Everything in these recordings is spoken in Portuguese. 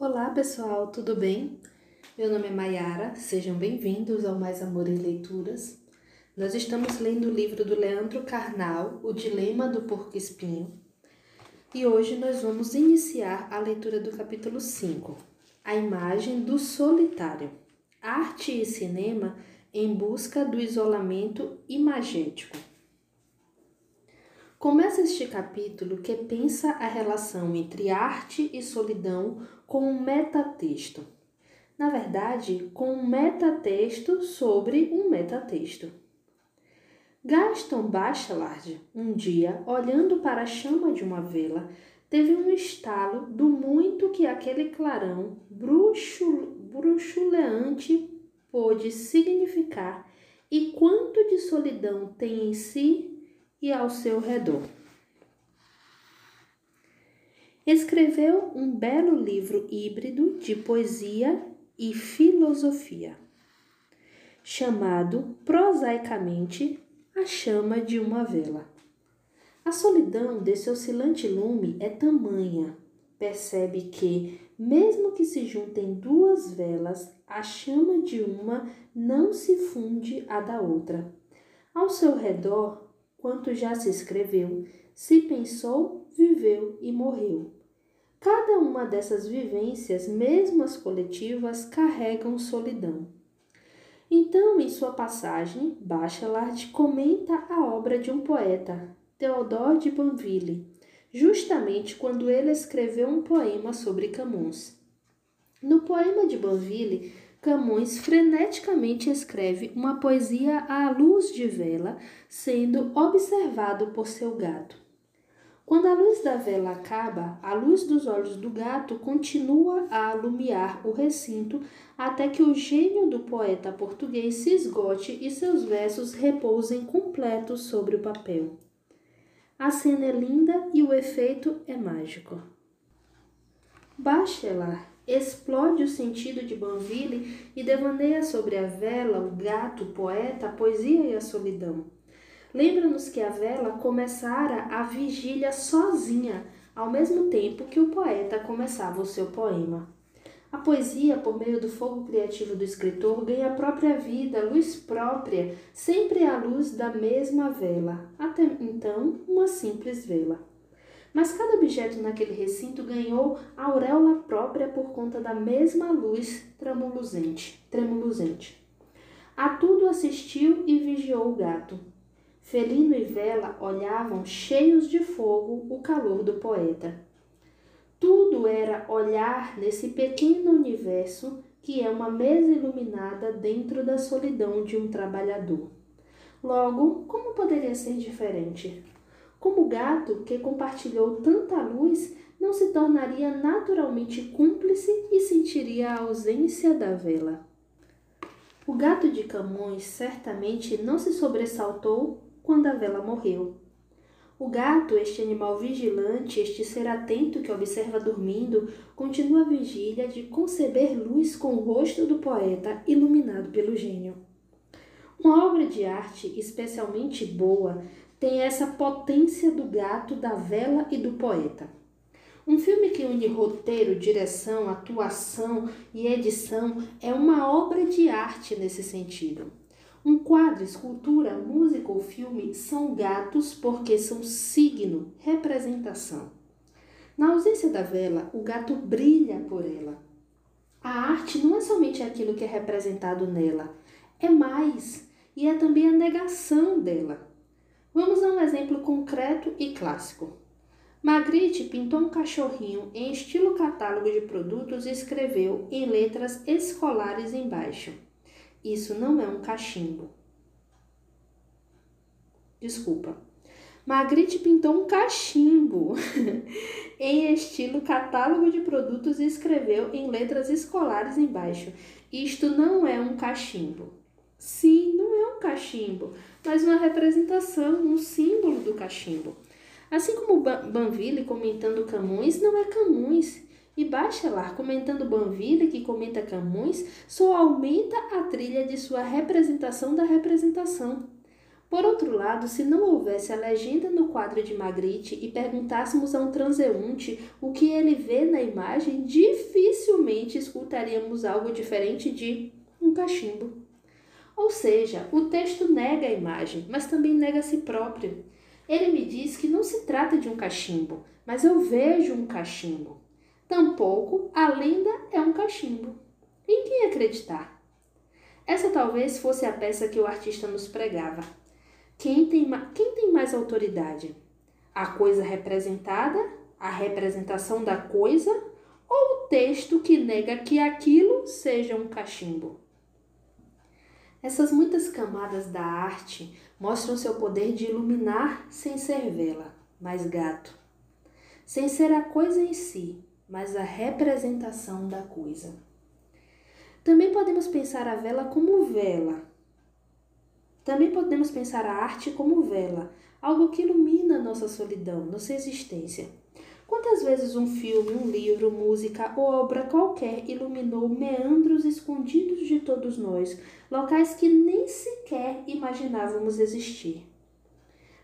Olá pessoal, tudo bem? Meu nome é Maiara, sejam bem-vindos ao Mais Amor em Leituras. Nós estamos lendo o livro do Leandro Carnal, O Dilema do Porco Espinho, e hoje nós vamos iniciar a leitura do capítulo 5, A Imagem do Solitário, Arte e Cinema em Busca do Isolamento Imagético. Começa este capítulo que pensa a relação entre arte e solidão com um metatexto. Na verdade, com um metatexto sobre um metatexto. Gaston Bachelard, um dia, olhando para a chama de uma vela, teve um estalo do muito que aquele clarão bruxuleante pôde significar e quanto de solidão tem em si e ao seu redor. Escreveu um belo livro híbrido de poesia e filosofia, chamado prosaicamente A Chama de uma Vela. A solidão desse oscilante lume é tamanha, percebe que, mesmo que se juntem duas velas, a chama de uma não se funde à da outra. Ao seu redor quanto já se escreveu, se pensou, viveu e morreu. Cada uma dessas vivências, mesmo as coletivas, carregam solidão. Então, em sua passagem, Bachelard comenta a obra de um poeta, Theodore de Banville, justamente quando ele escreveu um poema sobre Camões. No poema de Banville, Camões freneticamente escreve uma poesia à luz de vela, sendo observado por seu gato. Quando a luz da vela acaba, a luz dos olhos do gato continua a alumiar o recinto até que o gênio do poeta português se esgote e seus versos repousem completos sobre o papel. A cena é linda e o efeito é mágico. Bachelard explode o sentido de Banville e devaneia sobre a vela, o gato, o poeta, a poesia e a solidão. Lembra-nos que a vela começara a vigília sozinha, ao mesmo tempo que o poeta começava o seu poema. A poesia, por meio do fogo criativo do escritor, ganha a própria vida, luz própria, sempre à luz da mesma vela, até então uma simples vela. Mas cada objeto naquele recinto ganhou auréola própria por conta da mesma luz tremuluzente. tremuluzente. A tudo assistiu e vigiou o gato. Felino e Vela olhavam cheios de fogo o calor do poeta. Tudo era olhar nesse pequeno universo que é uma mesa iluminada dentro da solidão de um trabalhador. Logo, como poderia ser diferente? Como o gato, que compartilhou tanta luz, não se tornaria naturalmente cúmplice e sentiria a ausência da vela. O gato de Camões certamente não se sobressaltou quando a vela morreu. O gato, este animal vigilante, este ser atento que observa dormindo, continua a vigília de conceber luz com o rosto do poeta iluminado pelo gênio. Uma obra de arte especialmente boa tem essa potência do gato, da vela e do poeta. Um filme que une roteiro, direção, atuação e edição é uma obra de arte nesse sentido. Um quadro, escultura, música ou filme são gatos porque são signo, representação. Na ausência da vela, o gato brilha por ela. A arte não é somente aquilo que é representado nela, é mais, e é também a negação dela. Vamos a um exemplo concreto e clássico. Magritte pintou um cachorrinho em estilo catálogo de produtos e escreveu em letras escolares embaixo: Isso não é um cachimbo. Desculpa. Magritte pintou um cachimbo em estilo catálogo de produtos e escreveu em letras escolares embaixo: Isto não é um cachimbo. Sim, cachimbo, mas uma representação, um símbolo do cachimbo. Assim como Banville comentando Camões não é Camões, e Bachelard comentando Banville que comenta Camões só aumenta a trilha de sua representação da representação. Por outro lado, se não houvesse a legenda no quadro de Magritte e perguntássemos a um transeunte o que ele vê na imagem, dificilmente escutaríamos algo diferente de um cachimbo. Ou seja, o texto nega a imagem, mas também nega a si próprio. Ele me diz que não se trata de um cachimbo, mas eu vejo um cachimbo. Tampouco a lenda é um cachimbo. Em quem acreditar? Essa talvez fosse a peça que o artista nos pregava. Quem tem, quem tem mais autoridade? A coisa representada, a representação da coisa ou o texto que nega que aquilo seja um cachimbo? Essas muitas camadas da arte mostram seu poder de iluminar sem ser vela, mas gato, sem ser a coisa em si, mas a representação da coisa. Também podemos pensar a vela como vela, também podemos pensar a arte como vela, algo que ilumina nossa solidão, nossa existência. Quantas vezes um filme, um livro, música ou obra qualquer iluminou meandros escondidos de todos nós, locais que nem sequer imaginávamos existir?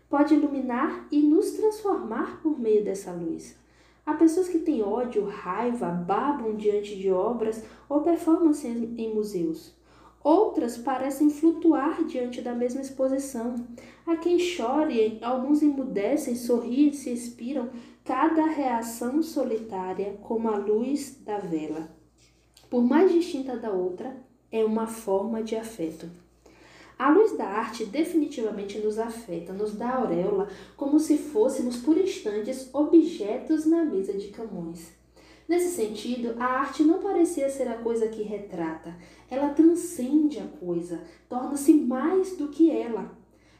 Pode iluminar e nos transformar por meio dessa luz. Há pessoas que têm ódio, raiva, babam diante de obras ou performances em museus. Outras parecem flutuar diante da mesma exposição. Há quem chore, alguns emudecem, sorriem, se expiram, cada reação solitária como a luz da vela. Por mais distinta da outra, é uma forma de afeto. A luz da arte definitivamente nos afeta, nos dá auréola, como se fôssemos por instantes objetos na mesa de Camões. Nesse sentido, a arte não parecia ser a coisa que retrata, ela transcende a coisa, torna-se mais do que ela.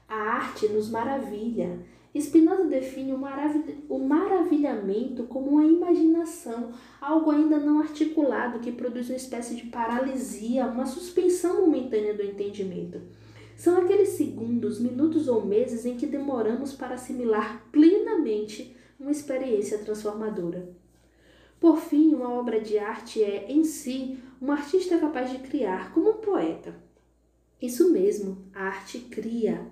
A arte nos maravilha. Spinoza define o, o maravilhamento como uma imaginação, algo ainda não articulado que produz uma espécie de paralisia, uma suspensão momentânea do entendimento. São aqueles segundos, minutos ou meses em que demoramos para assimilar plenamente uma experiência transformadora. Por fim, uma obra de arte é, em si, um artista capaz de criar, como um poeta. Isso mesmo, a arte cria.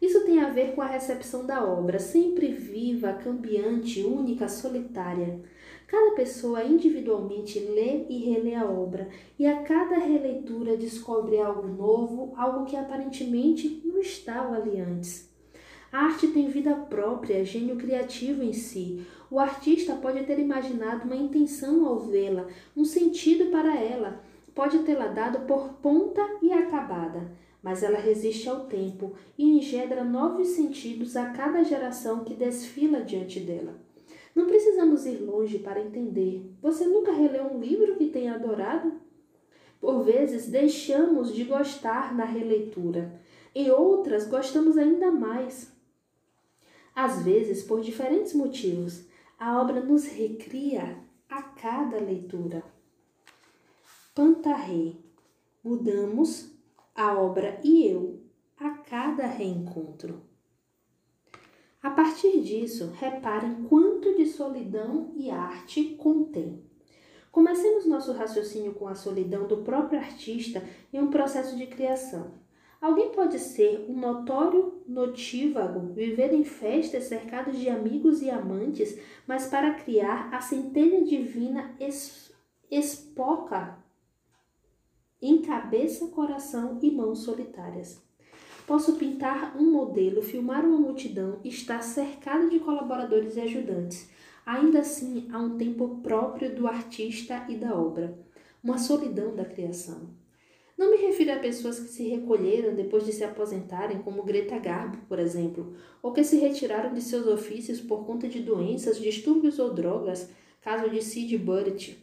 Isso tem a ver com a recepção da obra, sempre viva, cambiante, única, solitária. Cada pessoa individualmente lê e relê a obra, e a cada releitura descobre algo novo, algo que aparentemente não estava ali antes. A arte tem vida própria, gênio criativo em si, o artista pode ter imaginado uma intenção ao vê-la, um sentido para ela, pode tê-la dado por ponta e acabada, mas ela resiste ao tempo e engendra novos sentidos a cada geração que desfila diante dela. Não precisamos ir longe para entender. Você nunca releu um livro que tenha adorado? Por vezes deixamos de gostar na releitura, em outras gostamos ainda mais. Às vezes, por diferentes motivos, a obra nos recria a cada leitura. Pantarrei. Mudamos a obra e eu a cada reencontro. A partir disso, reparem quanto de solidão e arte contém. Comecemos nosso raciocínio com a solidão do próprio artista em um processo de criação. Alguém pode ser um notório notívago, viver em festas cercados de amigos e amantes, mas para criar a centelha divina es, espoca em cabeça, coração e mãos solitárias. Posso pintar um modelo, filmar uma multidão estar cercado de colaboradores e ajudantes. Ainda assim, há um tempo próprio do artista e da obra, uma solidão da criação. Não me refiro a pessoas que se recolheram depois de se aposentarem, como Greta Garbo, por exemplo, ou que se retiraram de seus ofícios por conta de doenças, distúrbios ou drogas, caso de Sid Barrett.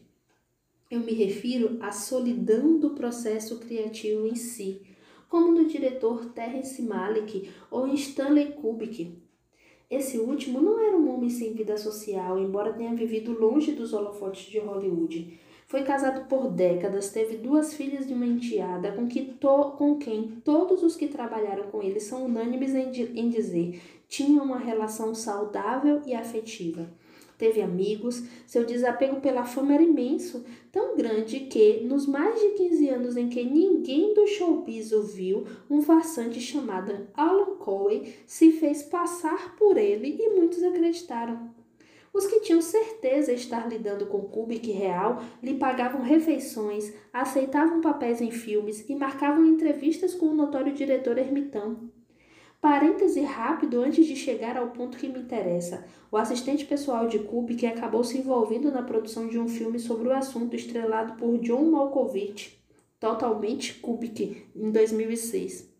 Eu me refiro à solidão do processo criativo em si, como do diretor Terrence Malick ou Stanley Kubrick. Esse último não era um homem sem vida social, embora tenha vivido longe dos holofotes de Hollywood foi casado por décadas, teve duas filhas de uma enteada, com, que to, com quem todos os que trabalharam com ele são unânimes em, em dizer tinha uma relação saudável e afetiva. teve amigos, seu desapego pela fama era imenso, tão grande que, nos mais de 15 anos em que ninguém do showbiz o viu, um farsante chamado Alan Coe se fez passar por ele e muitos acreditaram. Os que tinham certeza de estar lidando com Kubrick real lhe pagavam refeições, aceitavam papéis em filmes e marcavam entrevistas com o notório diretor ermitão. Parêntese rápido antes de chegar ao ponto que me interessa. O assistente pessoal de Kubrick acabou se envolvendo na produção de um filme sobre o assunto estrelado por John Malkovich, totalmente Kubrick, em 2006.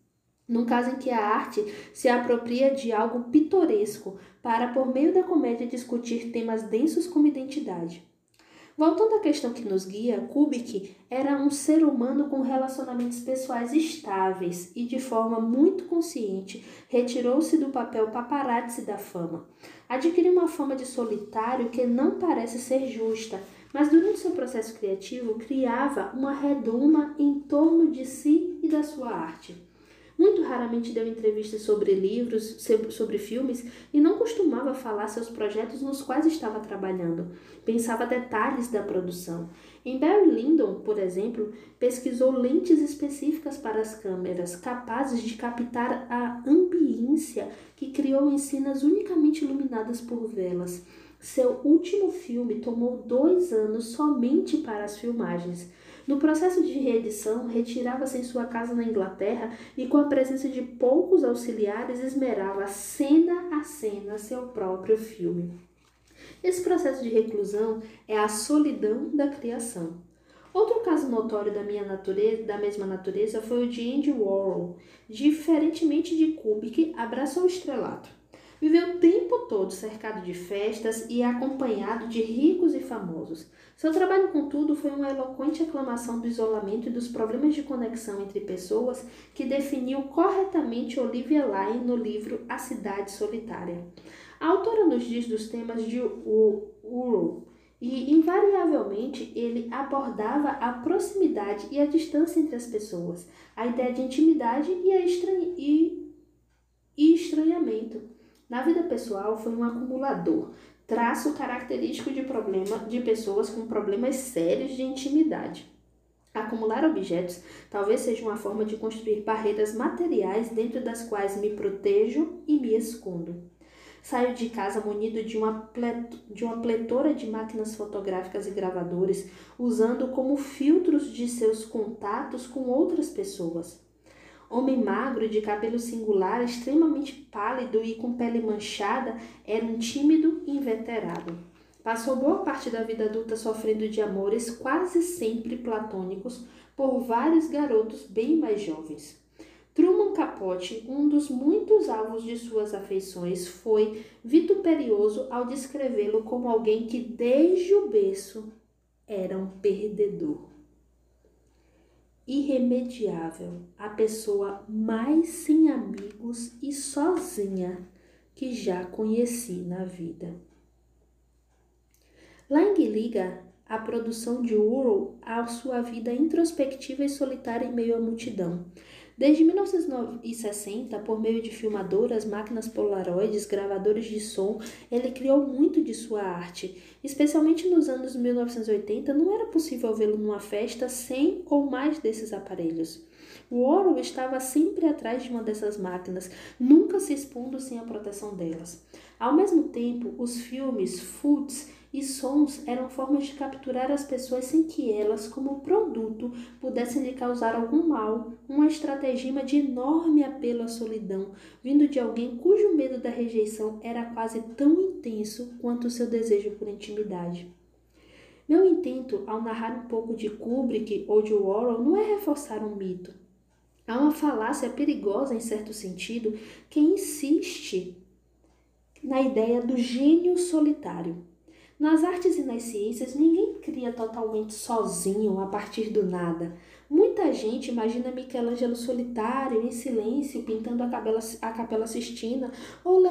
Num caso em que a arte se apropria de algo pitoresco para, por meio da comédia, discutir temas densos como identidade. Voltando à questão que nos guia, Kubik era um ser humano com relacionamentos pessoais estáveis e, de forma muito consciente, retirou-se do papel paparazzi da fama. Adquiriu uma fama de solitário que não parece ser justa, mas durante seu processo criativo criava uma redoma em torno de si e da sua arte. Muito raramente deu entrevistas sobre livros, sobre filmes e não costumava falar seus projetos nos quais estava trabalhando. Pensava detalhes da produção. Em Barry Lyndon, por exemplo, pesquisou lentes específicas para as câmeras, capazes de captar a ambiência que criou em cenas unicamente iluminadas por velas. Seu último filme tomou dois anos somente para as filmagens. No processo de reedição, retirava-se em sua casa na Inglaterra e, com a presença de poucos auxiliares, esmerava cena a cena seu próprio filme. Esse processo de reclusão é a solidão da criação. Outro caso notório da minha natureza, da mesma natureza, foi o de Andy Warhol. Diferentemente de Kubrick, abraçou o estrelato. Viveu o tempo todo cercado de festas e acompanhado de ricos e famosos. Seu trabalho, contudo, foi uma eloquente aclamação do isolamento e dos problemas de conexão entre pessoas que definiu corretamente Olivia Lyon no livro A Cidade Solitária. A autora nos diz dos temas de Uro e, invariavelmente, ele abordava a proximidade e a distância entre as pessoas, a ideia de intimidade e, a estranha, e, e estranhamento. Na vida pessoal, foi um acumulador, traço característico de problema de pessoas com problemas sérios de intimidade. Acumular objetos talvez seja uma forma de construir barreiras materiais dentro das quais me protejo e me escondo. Saio de casa munido de uma, de uma pletora de máquinas fotográficas e gravadores, usando como filtros de seus contatos com outras pessoas. Homem magro, de cabelo singular, extremamente pálido e com pele manchada, era um tímido inveterado. Passou boa parte da vida adulta sofrendo de amores quase sempre platônicos por vários garotos bem mais jovens. Truman Capote, um dos muitos alvos de suas afeições, foi vituperioso ao descrevê-lo como alguém que desde o berço era um perdedor irremediável, a pessoa mais sem amigos e sozinha que já conheci na vida. Lang liga a produção de Uro à sua vida introspectiva e solitária em meio à multidão. Desde 1960, por meio de filmadoras, máquinas polaroides, gravadores de som, ele criou muito de sua arte. Especialmente nos anos 1980, não era possível vê-lo numa festa sem ou mais desses aparelhos. Warhol estava sempre atrás de uma dessas máquinas, nunca se expondo sem a proteção delas. Ao mesmo tempo, os filmes, foods e sons eram formas de capturar as pessoas sem que elas, como produto, pudessem lhe causar algum mal, uma estratagema de enorme apelo à solidão, vindo de alguém cujo medo da rejeição era quase tão intenso quanto o seu desejo por intimidade. Meu intento ao narrar um pouco de Kubrick ou de Warhol não é reforçar um mito. Há uma falácia perigosa, em certo sentido, que insiste na ideia do gênio solitário. Nas artes e nas ciências, ninguém cria totalmente sozinho, a partir do nada. Muita gente imagina Michelangelo solitário, em silêncio, pintando a Capela, a Capela Sistina, ou,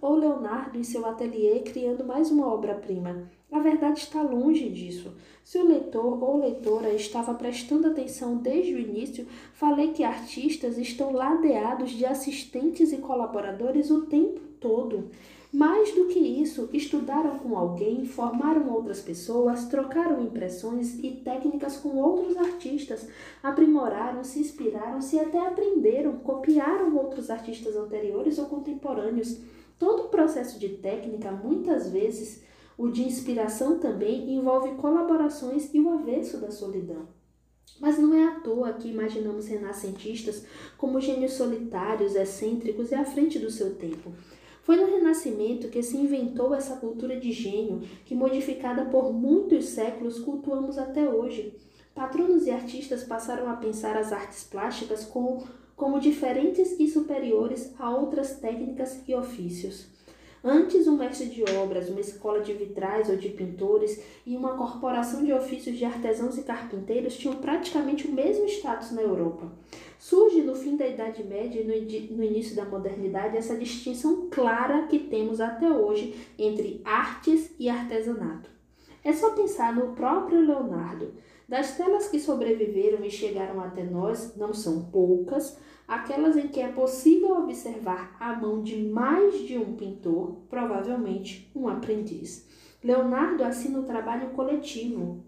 ou Leonardo em seu ateliê, criando mais uma obra-prima. A verdade está longe disso. Se o leitor ou leitora estava prestando atenção desde o início, falei que artistas estão ladeados de assistentes e colaboradores o tempo todo. Mais do que isso, estudaram com alguém, formaram outras pessoas, trocaram impressões e técnicas com outros artistas, aprimoraram, se inspiraram, se até aprenderam, copiaram outros artistas anteriores ou contemporâneos. Todo o processo de técnica, muitas vezes, o de inspiração também envolve colaborações e o avesso da solidão. Mas não é à toa que imaginamos renascentistas como gênios solitários, excêntricos e à frente do seu tempo. Foi no Renascimento que se inventou essa cultura de gênio, que, modificada por muitos séculos, cultuamos até hoje. Patronos e artistas passaram a pensar as artes plásticas como, como diferentes e superiores a outras técnicas e ofícios. Antes, um mestre de obras, uma escola de vitrais ou de pintores e uma corporação de ofícios de artesãos e carpinteiros tinham praticamente o mesmo status na Europa. Surge no fim da Idade Média e no início da modernidade essa distinção clara que temos até hoje entre artes e artesanato. É só pensar no próprio Leonardo. Das telas que sobreviveram e chegaram até nós, não são poucas, aquelas em que é possível observar a mão de mais de um pintor, provavelmente um aprendiz. Leonardo assina o trabalho coletivo.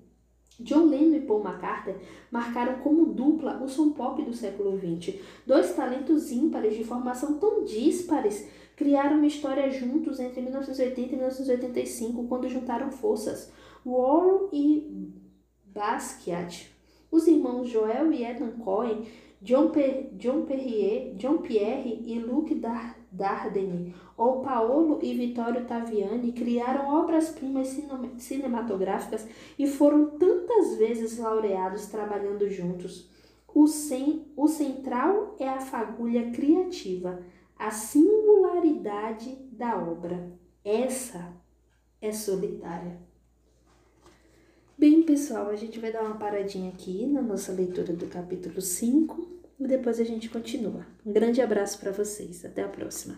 John Lennon e Paul McCartney marcaram como dupla o som pop do século XX. Dois talentos ímpares de formação tão díspares criaram uma história juntos entre 1980 e 1985, quando juntaram forças. Warren e Basquiat. Os irmãos Joel e Ethan Cohen John, per, John Perrier, John Pierre e Luc Dardenne, ou Paolo e Vittorio Taviani criaram obras-primas cinematográficas e foram tantas vezes laureados trabalhando juntos. O, o central é a fagulha criativa, a singularidade da obra. Essa é solitária. Bem, pessoal, a gente vai dar uma paradinha aqui na nossa leitura do capítulo 5 e depois a gente continua. Um grande abraço para vocês. Até a próxima.